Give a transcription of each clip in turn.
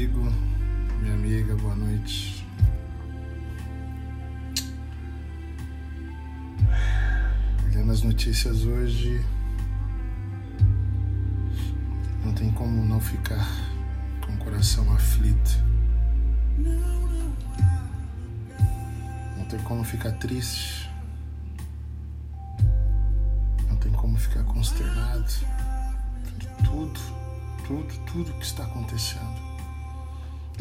amigo, minha amiga, boa noite. Olhando as notícias hoje, não tem como não ficar com o coração aflito. Não tem como ficar triste. Não tem como ficar consternado. Tudo, tudo, tudo que está acontecendo.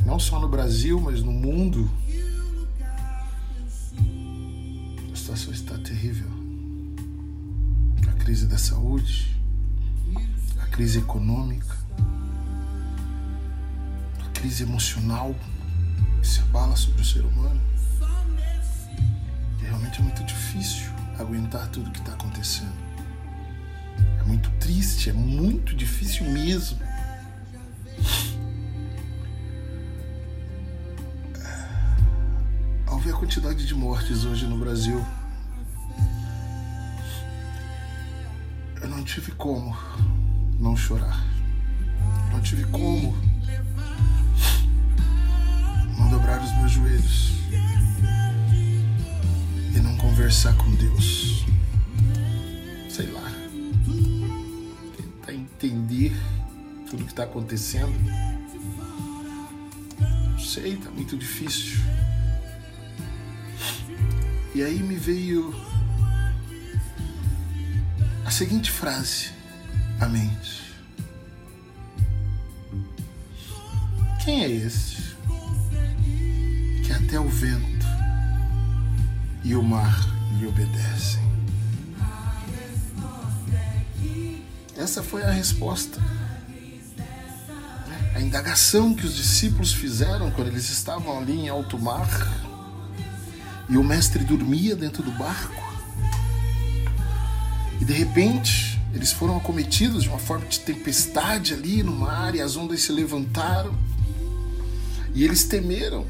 Não só no Brasil, mas no mundo. A situação está terrível. A crise da saúde, a crise econômica, a crise emocional que se abala sobre o ser humano. E realmente é muito difícil aguentar tudo que está acontecendo. É muito triste, é muito difícil mesmo. Quantidade de mortes hoje no Brasil, eu não tive como não chorar. Não tive como não dobrar os meus joelhos e não conversar com Deus. Sei lá. Tentar entender tudo que está acontecendo. Não sei, tá muito difícil. E aí me veio a seguinte frase à mente: Quem é esse que até o vento e o mar lhe obedecem? Essa foi a resposta. A indagação que os discípulos fizeram quando eles estavam ali em alto mar e o mestre dormia dentro do barco. E de repente, eles foram acometidos de uma forma de tempestade ali no mar e as ondas se levantaram. E eles temeram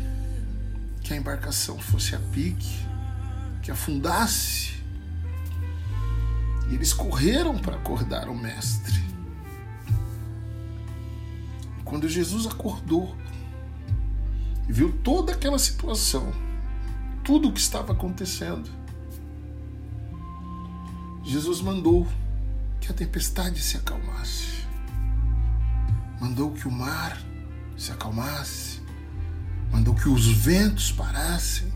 que a embarcação fosse a pique, que afundasse. E eles correram para acordar o mestre. Quando Jesus acordou e viu toda aquela situação, tudo o que estava acontecendo, Jesus mandou que a tempestade se acalmasse. Mandou que o mar se acalmasse. Mandou que os ventos parassem.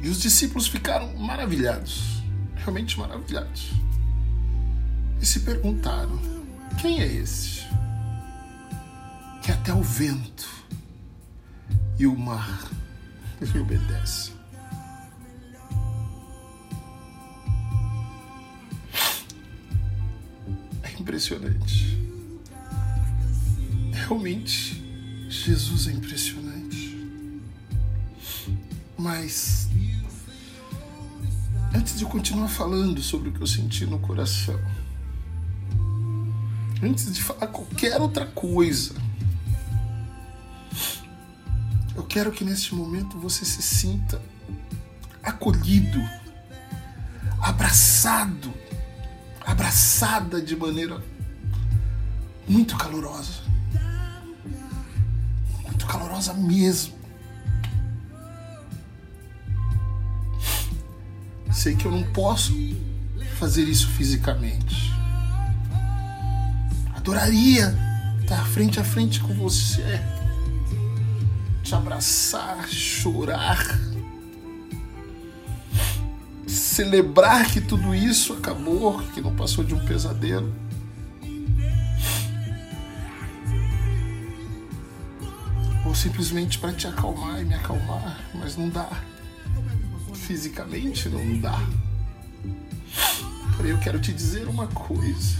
E os discípulos ficaram maravilhados, realmente maravilhados. E se perguntaram: quem é esse? Que até o vento e o mar lhe obedecem. É impressionante. Realmente, Jesus é impressionante. Mas, antes de eu continuar falando sobre o que eu senti no coração, antes de falar qualquer outra coisa, quero que neste momento você se sinta acolhido, abraçado, abraçada de maneira muito calorosa. Muito calorosa mesmo. Sei que eu não posso fazer isso fisicamente. Adoraria estar frente a frente com você te abraçar, chorar, celebrar que tudo isso acabou, que não passou de um pesadelo. Ou simplesmente para te acalmar e me acalmar, mas não dá. Fisicamente não dá. Porém, eu quero te dizer uma coisa.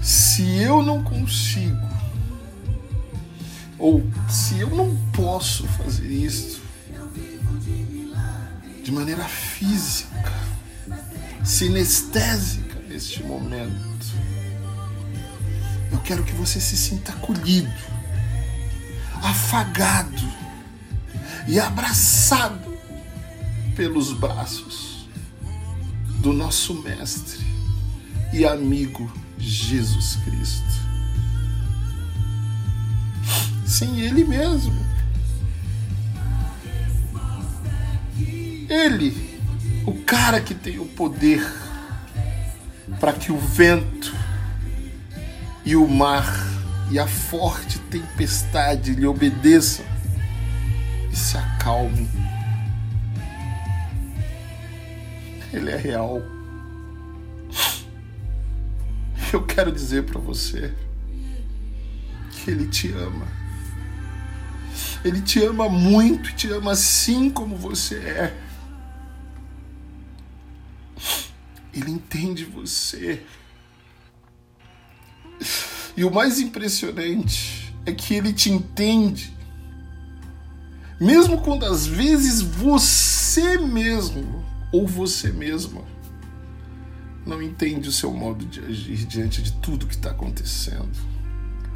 Se eu não consigo ou se eu não posso fazer isso de maneira física, sinestésica neste momento, eu quero que você se sinta acolhido, afagado e abraçado pelos braços do nosso Mestre e amigo Jesus Cristo. Sim, Ele mesmo. Ele, o cara que tem o poder para que o vento e o mar e a forte tempestade lhe obedeçam e se acalmem. Ele é real. Eu quero dizer para você que Ele te ama. Ele te ama muito, te ama assim como você é. Ele entende você. E o mais impressionante é que ele te entende, mesmo quando às vezes você mesmo ou você mesma não entende o seu modo de agir diante de tudo que está acontecendo,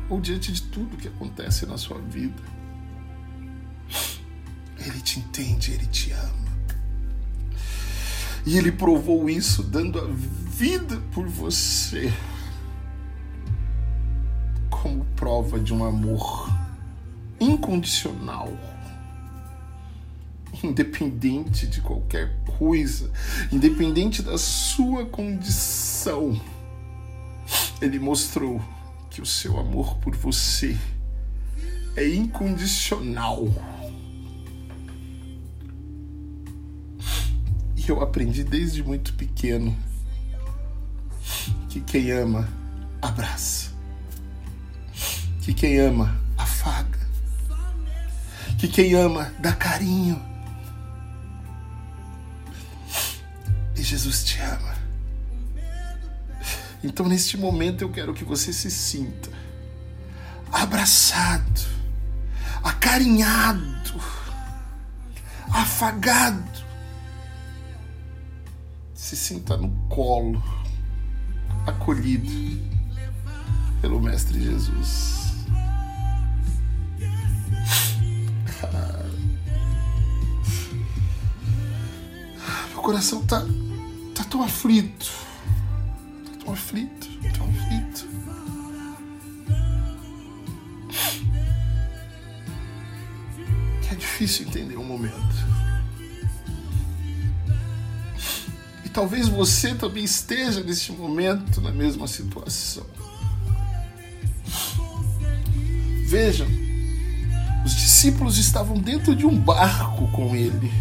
ou diante de tudo que acontece na sua vida. Ele te entende, ele te ama. E ele provou isso dando a vida por você como prova de um amor incondicional independente de qualquer coisa, independente da sua condição. Ele mostrou que o seu amor por você é incondicional. E eu aprendi desde muito pequeno que quem ama abraça, que quem ama afaga, que quem ama dá carinho Jesus te ama. Então, neste momento, eu quero que você se sinta abraçado, acarinhado, afagado. Se sinta no colo, acolhido pelo Mestre Jesus. Meu coração está tão aflito. Tô tão aflito, tão aflito. Que é difícil entender o um momento. E talvez você também esteja neste momento na mesma situação. Vejam, os discípulos estavam dentro de um barco com ele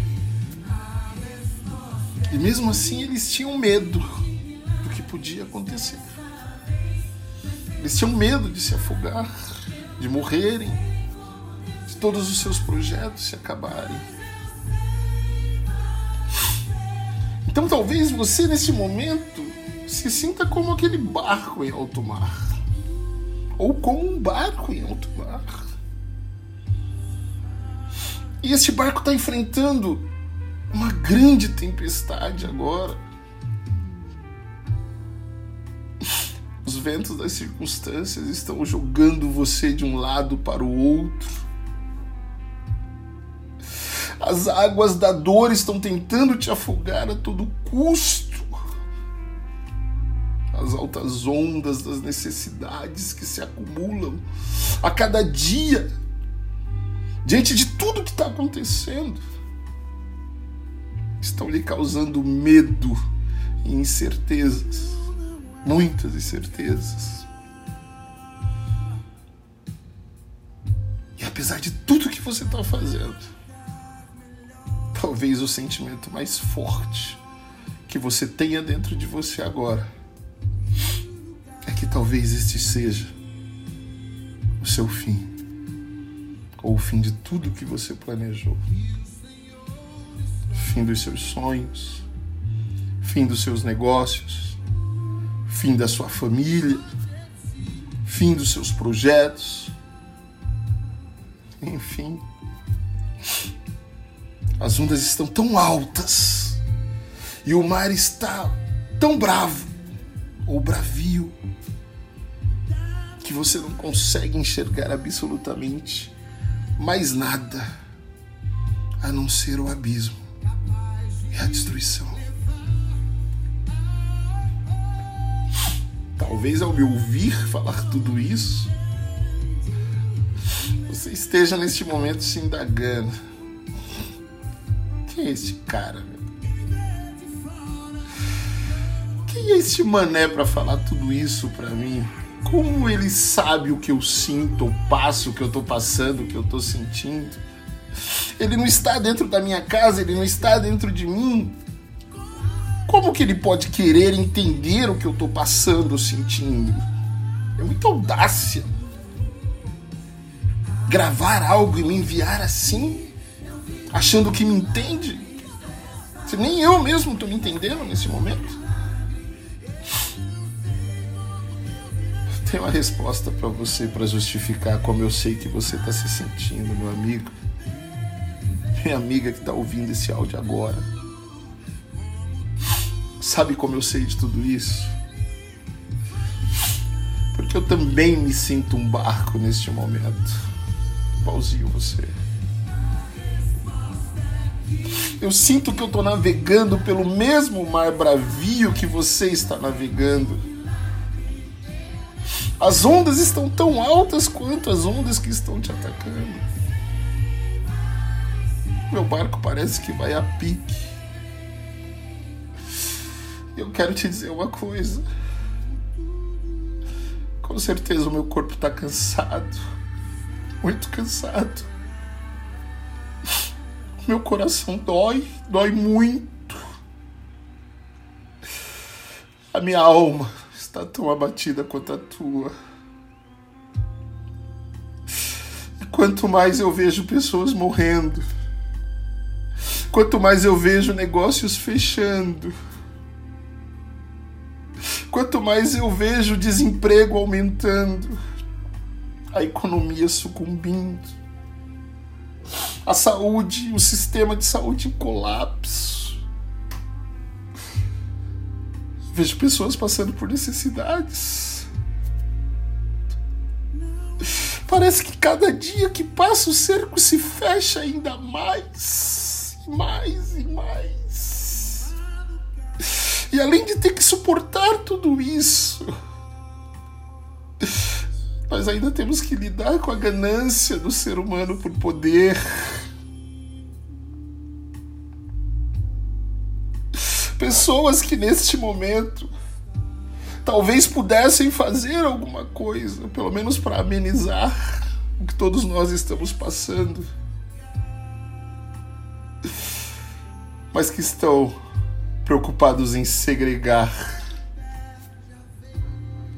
e mesmo assim eles tinham medo do que podia acontecer. Eles tinham medo de se afogar, de morrerem, de todos os seus projetos se acabarem. Então talvez você nesse momento se sinta como aquele barco em alto mar. Ou como um barco em alto mar. E esse barco está enfrentando uma grande tempestade agora. Os ventos das circunstâncias estão jogando você de um lado para o outro. As águas da dor estão tentando te afogar a todo custo. As altas ondas das necessidades que se acumulam a cada dia diante de tudo que está acontecendo estão lhe causando medo e incertezas, muitas incertezas. E apesar de tudo que você está fazendo, talvez o sentimento mais forte que você tenha dentro de você agora é que talvez este seja o seu fim, ou o fim de tudo que você planejou fim dos seus sonhos, fim dos seus negócios, fim da sua família, fim dos seus projetos, enfim. As ondas estão tão altas e o mar está tão bravo ou bravio que você não consegue enxergar absolutamente mais nada a não ser o abismo é a destruição. Talvez ao me ouvir falar tudo isso, você esteja neste momento se indagando. Quem é este cara? Quem é este mané para falar tudo isso para mim? Como ele sabe o que eu sinto, o passo, o que eu tô passando, o que eu tô sentindo? Ele não está dentro da minha casa, ele não está dentro de mim. Como que ele pode querer entender o que eu tô passando, sentindo? É muita audácia. Gravar algo e me enviar assim, achando que me entende. Nem eu mesmo tô me entendendo nesse momento. Tem uma resposta para você para justificar como eu sei que você está se sentindo, meu amigo. Minha amiga que está ouvindo esse áudio agora. Sabe como eu sei de tudo isso? Porque eu também me sinto um barco neste momento. Igualzinho você. Eu sinto que eu estou navegando pelo mesmo mar bravio que você está navegando as ondas estão tão altas quanto as ondas que estão te atacando. Meu barco parece que vai a pique. Eu quero te dizer uma coisa. Com certeza o meu corpo está cansado. Muito cansado. Meu coração dói, dói muito. A minha alma está tão abatida quanto a tua. E quanto mais eu vejo pessoas morrendo, quanto mais eu vejo negócios fechando, quanto mais eu vejo desemprego aumentando, a economia sucumbindo, a saúde, o sistema de saúde em colapso Vejo pessoas passando por necessidades. Parece que cada dia que passa o cerco se fecha ainda mais, e mais e mais. E além de ter que suportar tudo isso, nós ainda temos que lidar com a ganância do ser humano por poder. Pessoas que neste momento talvez pudessem fazer alguma coisa, pelo menos para amenizar o que todos nós estamos passando, mas que estão preocupados em segregar,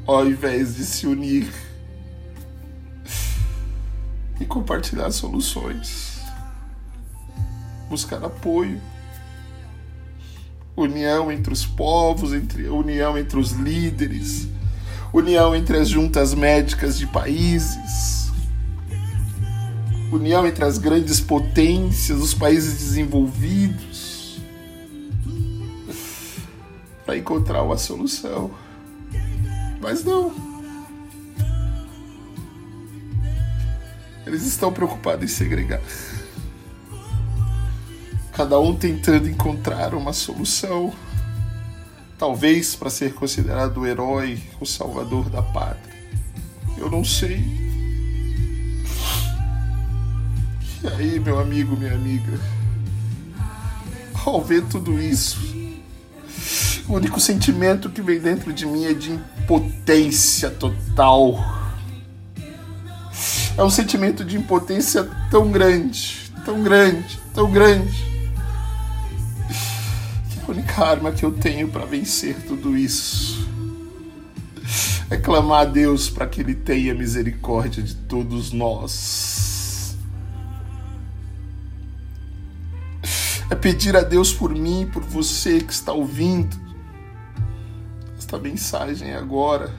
ao invés de se unir e compartilhar soluções, buscar apoio. União entre os povos, entre, união entre os líderes, união entre as juntas médicas de países, união entre as grandes potências, os países desenvolvidos, para encontrar uma solução. Mas não. Eles estão preocupados em segregar cada um tentando encontrar uma solução, talvez para ser considerado o herói, o salvador da pátria. Eu não sei. E aí, meu amigo, minha amiga, ao ver tudo isso, o único sentimento que vem dentro de mim é de impotência total. É um sentimento de impotência tão grande, tão grande, tão grande única arma que eu tenho para vencer tudo isso é clamar a Deus para que Ele tenha misericórdia de todos nós. É pedir a Deus por mim, por você que está ouvindo esta mensagem agora.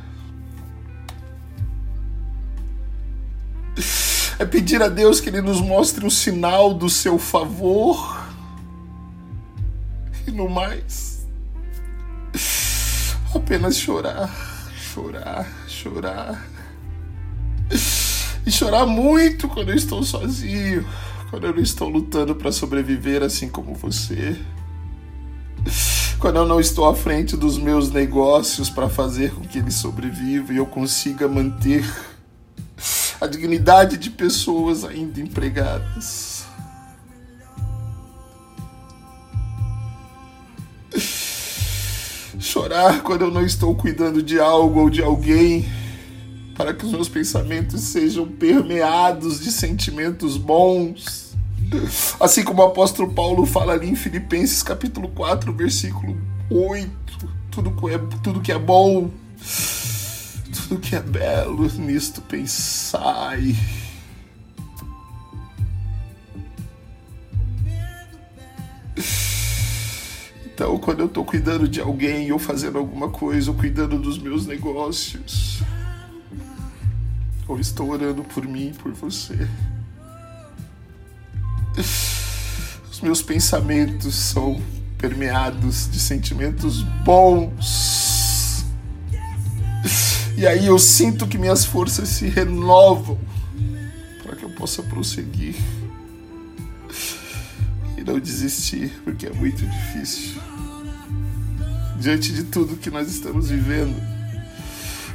É pedir a Deus que Ele nos mostre um sinal do seu favor e no mais, apenas chorar, chorar, chorar. E chorar muito quando eu estou sozinho, quando eu não estou lutando para sobreviver assim como você. Quando eu não estou à frente dos meus negócios para fazer com que eles sobrevivam e eu consiga manter a dignidade de pessoas ainda empregadas. Chorar quando eu não estou cuidando de algo ou de alguém, para que os meus pensamentos sejam permeados de sentimentos bons. Assim como o apóstolo Paulo fala ali em Filipenses capítulo 4, versículo 8, tudo que é, tudo que é bom, tudo que é belo, nisto pensai. Então, quando eu estou cuidando de alguém, ou fazendo alguma coisa, ou cuidando dos meus negócios, ou estou orando por mim, por você, os meus pensamentos são permeados de sentimentos bons. E aí eu sinto que minhas forças se renovam para que eu possa prosseguir e não desistir, porque é muito difícil. Diante de tudo que nós estamos vivendo,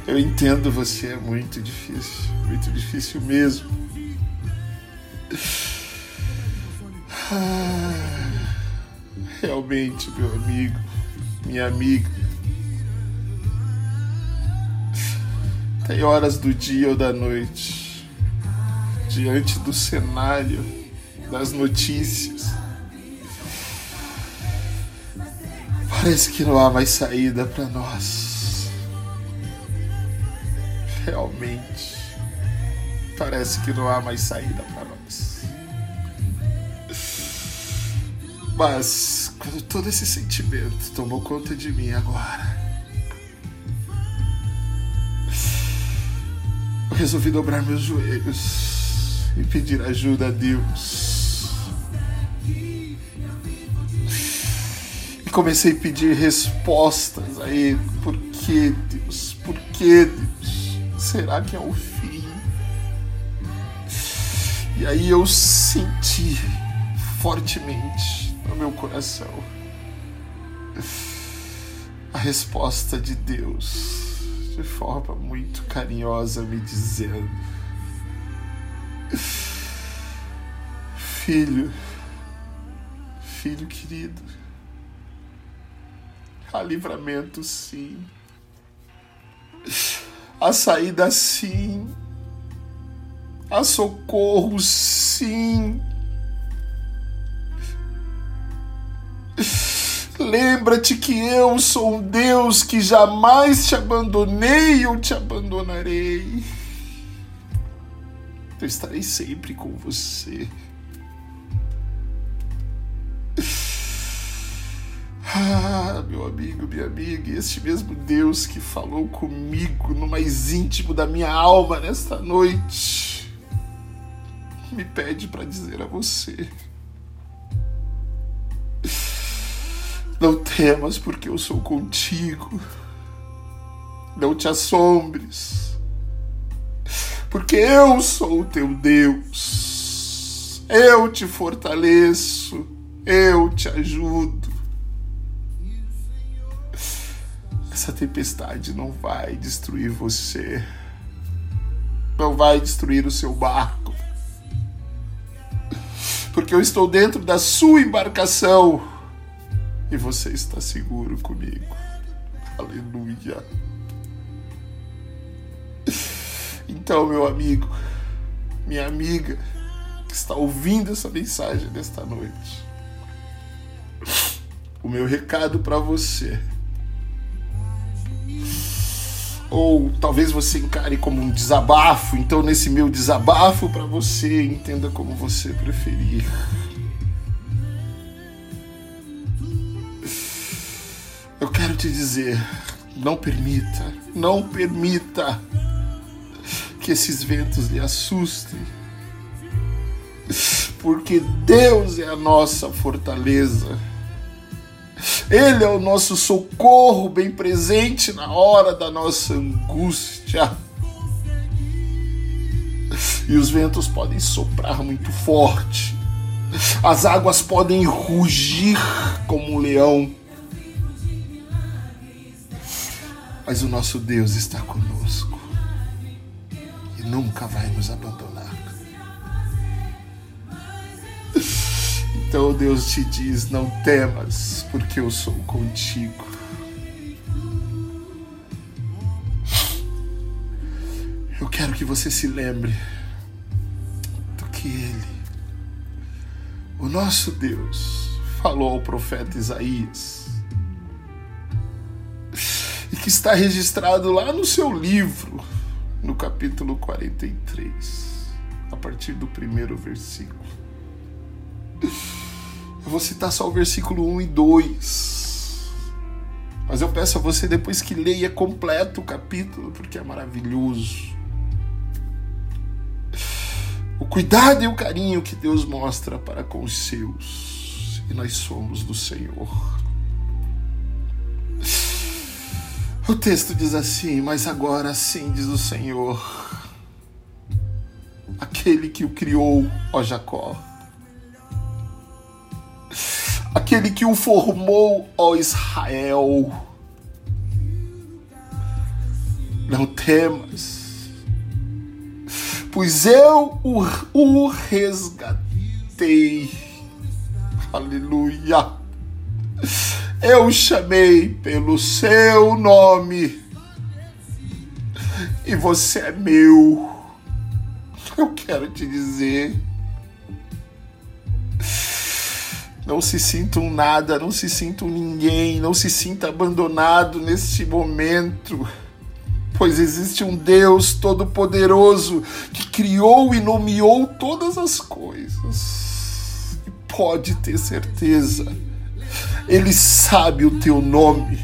eu entendo você, é muito difícil, muito difícil mesmo. Ah realmente, meu amigo, minha amiga. Tem horas do dia ou da noite, diante do cenário, das notícias. Parece que não há mais saída para nós. Realmente, parece que não há mais saída para nós. Mas quando todo esse sentimento tomou conta de mim agora, resolvi dobrar meus joelhos e pedir ajuda a Deus. E comecei a pedir respostas a Ele. Por que, Deus? Por que, Deus? Será que é o fim? E aí eu senti fortemente no meu coração a resposta de Deus de forma muito carinhosa me dizendo: Filho, filho querido, há livramento sim, há saída sim, há socorro sim Lembra-te que eu sou um Deus que jamais te abandonei ou te abandonarei. Eu estarei sempre com você. Ah, meu amigo, minha amiga, este mesmo Deus que falou comigo no mais íntimo da minha alma nesta noite, me pede para dizer a você. Temas, porque eu sou contigo. Não te assombres, porque eu sou o teu Deus. Eu te fortaleço, eu te ajudo. Essa tempestade não vai destruir você, não vai destruir o seu barco, porque eu estou dentro da sua embarcação e você está seguro comigo. Aleluia. Então, meu amigo, minha amiga, que está ouvindo essa mensagem nesta noite, o meu recado para você, ou talvez você encare como um desabafo, então nesse meu desabafo para você, entenda como você preferir. Te dizer, não permita, não permita que esses ventos lhe assustem. Porque Deus é a nossa fortaleza. Ele é o nosso socorro bem presente na hora da nossa angústia. E os ventos podem soprar muito forte. As águas podem rugir como um leão. Mas o nosso Deus está conosco. E nunca vai nos abandonar. Então Deus te diz: não temas, porque eu sou contigo. Eu quero que você se lembre do que Ele, o nosso Deus, falou ao profeta Isaías que está registrado lá no seu livro, no capítulo 43, a partir do primeiro versículo. Eu vou citar só o versículo 1 e 2. Mas eu peço a você depois que leia completo o capítulo, porque é maravilhoso. O cuidado e o carinho que Deus mostra para com os seus. E nós somos do Senhor. O texto diz assim: Mas agora sim, diz o Senhor, aquele que o criou, ó Jacó, aquele que o formou, ó Israel. Não temas, pois eu o, o resgatei. Aleluia eu chamei pelo seu nome e você é meu. Eu quero te dizer. Não se sinta um nada, não se sinta um ninguém, não se sinta abandonado neste momento, pois existe um Deus Todo-Poderoso que criou e nomeou todas as coisas. E pode ter certeza ele sabe o teu nome.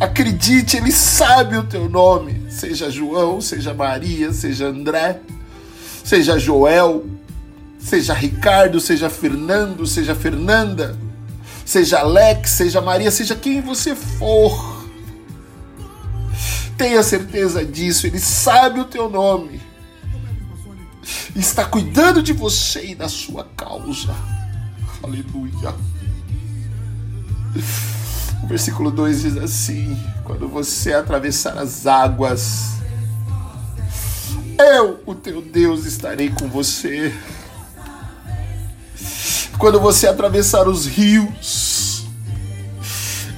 Acredite, Ele sabe o teu nome. Seja João, seja Maria, seja André, seja Joel, seja Ricardo, seja Fernando, seja Fernanda, seja Alex, seja Maria, seja quem você for. Tenha certeza disso, Ele sabe o teu nome está cuidando de você e da sua causa. Aleluia. O versículo 2 diz assim: Quando você atravessar as águas, eu, o teu Deus, estarei com você. Quando você atravessar os rios,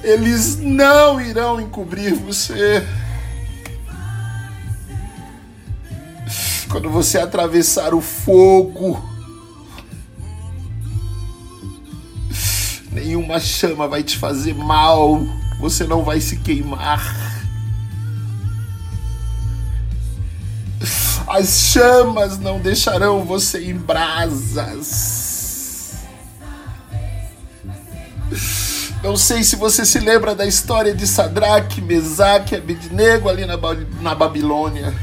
eles não irão encobrir você. Quando você atravessar o fogo, nenhuma chama vai te fazer mal, você não vai se queimar. As chamas não deixarão você em brasas. Não sei se você se lembra da história de Sadraque, Mesaque e Abednego ali na, na Babilônia.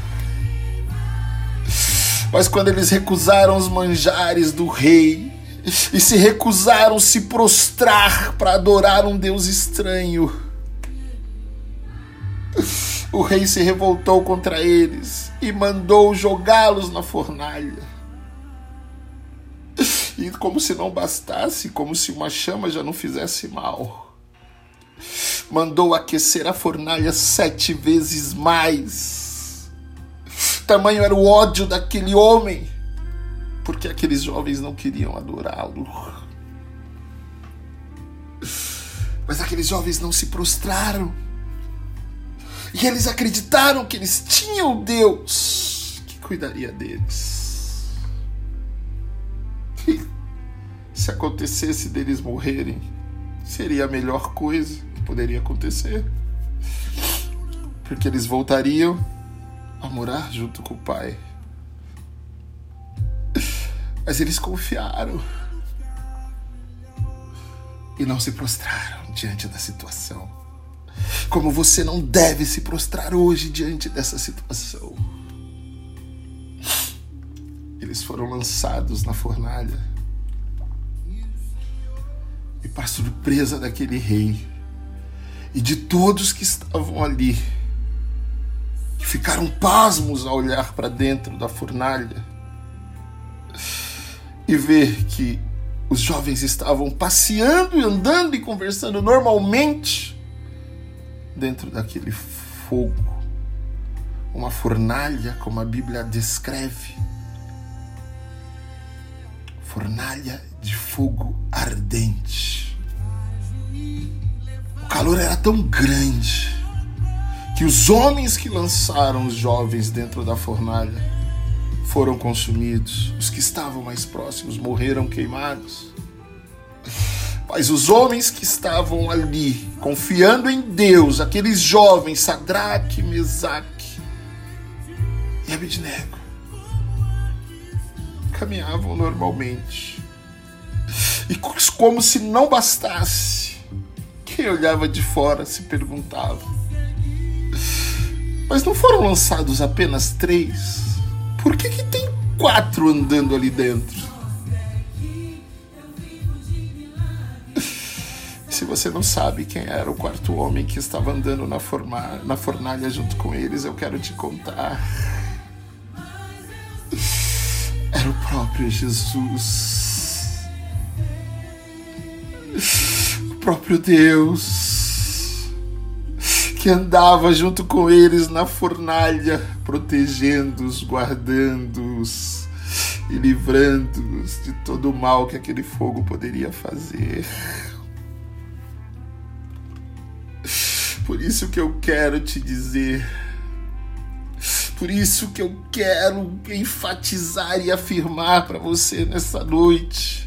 Mas quando eles recusaram os manjares do rei e se recusaram se prostrar para adorar um Deus estranho, o rei se revoltou contra eles e mandou jogá-los na fornalha. E como se não bastasse, como se uma chama já não fizesse mal, mandou aquecer a fornalha sete vezes mais Tamanho era o ódio daquele homem, porque aqueles jovens não queriam adorá-lo. Mas aqueles jovens não se prostraram. E eles acreditaram que eles tinham Deus que cuidaria deles. E se acontecesse deles morrerem, seria a melhor coisa que poderia acontecer. Porque eles voltariam a morar junto com o pai. Mas eles confiaram e não se prostraram diante da situação. Como você não deve se prostrar hoje diante dessa situação. Eles foram lançados na fornalha. E para surpresa daquele rei e de todos que estavam ali, ficaram pasmos a olhar para dentro da fornalha e ver que os jovens estavam passeando e andando e conversando normalmente dentro daquele fogo uma fornalha, como a Bíblia descreve. Fornalha de fogo ardente. O calor era tão grande que os homens que lançaram os jovens dentro da fornalha foram consumidos. Os que estavam mais próximos morreram queimados. Mas os homens que estavam ali, confiando em Deus, aqueles jovens, Sadraque, Mesaque e Abednego, caminhavam normalmente. E como se não bastasse, quem olhava de fora se perguntava: Mas não foram lançados apenas três? Por que, que tem quatro andando ali dentro? Se você não sabe quem era o quarto homem que estava andando na, forma, na fornalha junto com eles, eu quero te contar. Era o próprio Jesus. O próprio Deus. Que andava junto com eles na fornalha, protegendo-os, guardando-os e livrando-os de todo o mal que aquele fogo poderia fazer. Por isso que eu quero te dizer, por isso que eu quero enfatizar e afirmar para você nessa noite.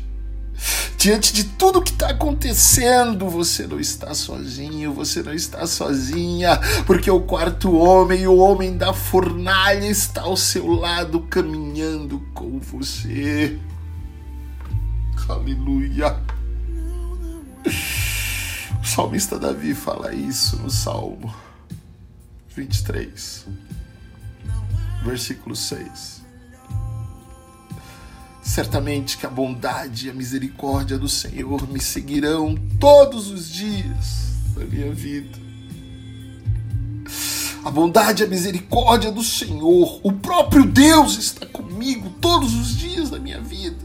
Diante de tudo que está acontecendo, você não está sozinho, você não está sozinha, porque o quarto homem, o homem da fornalha, está ao seu lado caminhando com você. Aleluia. O salmista Davi fala isso no Salmo 23, versículo 6. Certamente que a bondade e a misericórdia do Senhor me seguirão todos os dias da minha vida. A bondade e a misericórdia do Senhor, o próprio Deus está comigo todos os dias da minha vida.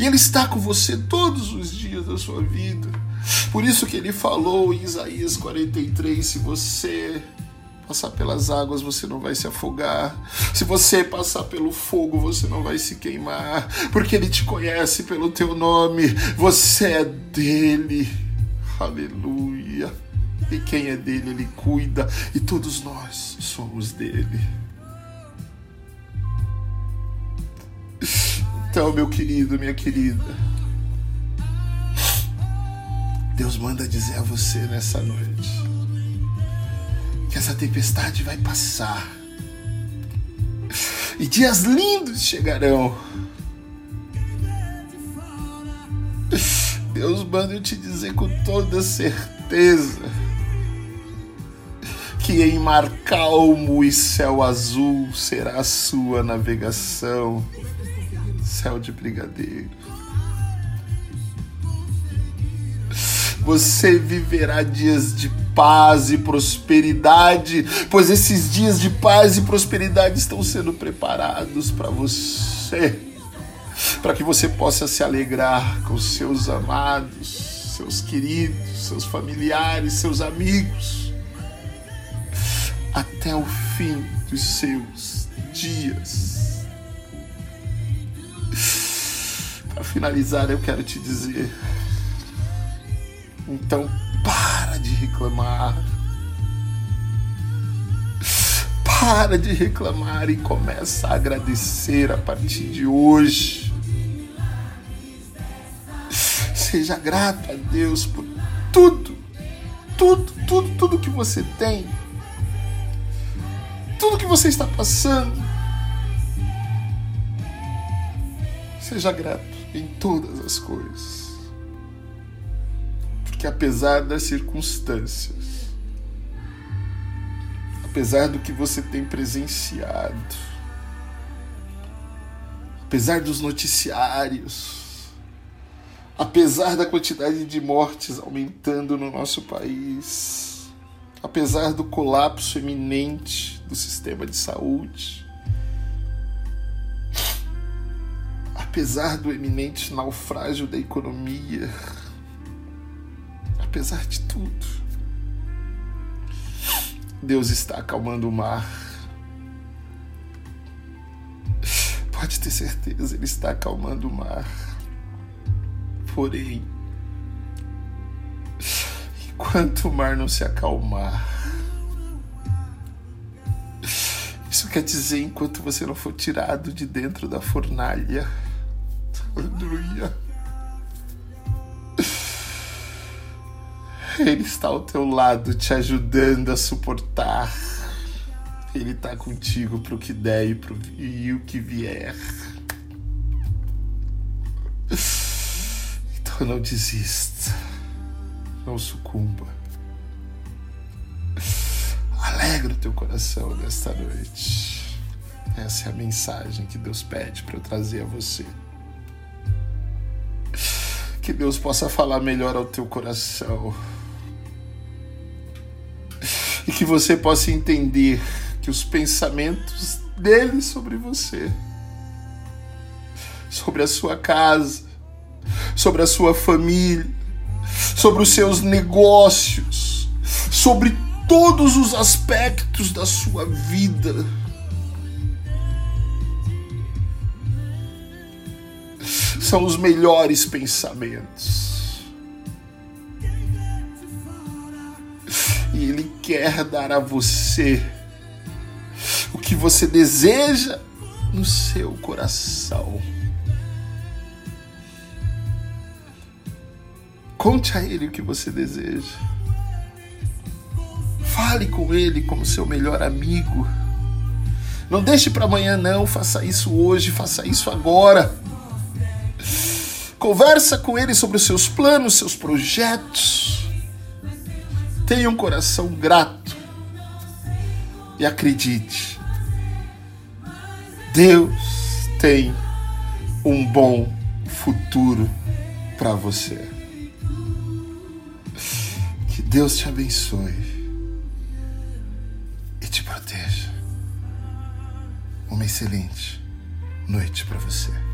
E Ele está com você todos os dias da sua vida. Por isso que ele falou em Isaías 43: se você passar pelas águas, você não vai se afogar. Se você passar pelo fogo, você não vai se queimar, porque ele te conhece pelo teu nome. Você é dele. Aleluia. E quem é dele, ele cuida, e todos nós somos dele. Então, meu querido, minha querida, Deus manda dizer a você nessa noite essa tempestade vai passar e dias lindos chegarão. Deus manda eu te dizer com toda certeza que em mar calmo e céu azul será a sua navegação, céu de brigadeiro. Você viverá dias de paz e prosperidade, pois esses dias de paz e prosperidade estão sendo preparados para você, para que você possa se alegrar com seus amados, seus queridos, seus familiares, seus amigos, até o fim dos seus dias. Para finalizar, eu quero te dizer então para de reclamar. Para de reclamar e começa a agradecer a partir de hoje. Seja grato a Deus por tudo, tudo, tudo, tudo que você tem, tudo que você está passando. Seja grato em todas as coisas que apesar das circunstâncias, apesar do que você tem presenciado, apesar dos noticiários, apesar da quantidade de mortes aumentando no nosso país, apesar do colapso eminente do sistema de saúde, apesar do eminente naufrágio da economia, apesar de tudo, Deus está acalmando o mar. Pode ter certeza, Ele está acalmando o mar. Porém, enquanto o mar não se acalmar, isso quer dizer enquanto você não for tirado de dentro da fornalha. Aleluia. Ele está ao teu lado, te ajudando a suportar. Ele está contigo para o que der e, pro, e o que vier. Então não desista. Não sucumba. Alegra o teu coração nesta noite. Essa é a mensagem que Deus pede para eu trazer a você. Que Deus possa falar melhor ao teu coração e que você possa entender que os pensamentos dele sobre você, sobre a sua casa, sobre a sua família, sobre os seus negócios, sobre todos os aspectos da sua vida. São os melhores pensamentos. Quer dar a você o que você deseja no seu coração. Conte a Ele o que você deseja. Fale com Ele como seu melhor amigo. Não deixe para amanhã, não. Faça isso hoje, faça isso agora. Conversa com Ele sobre os seus planos, seus projetos Tenha um coração grato e acredite, Deus tem um bom futuro para você. Que Deus te abençoe e te proteja. Uma excelente noite para você.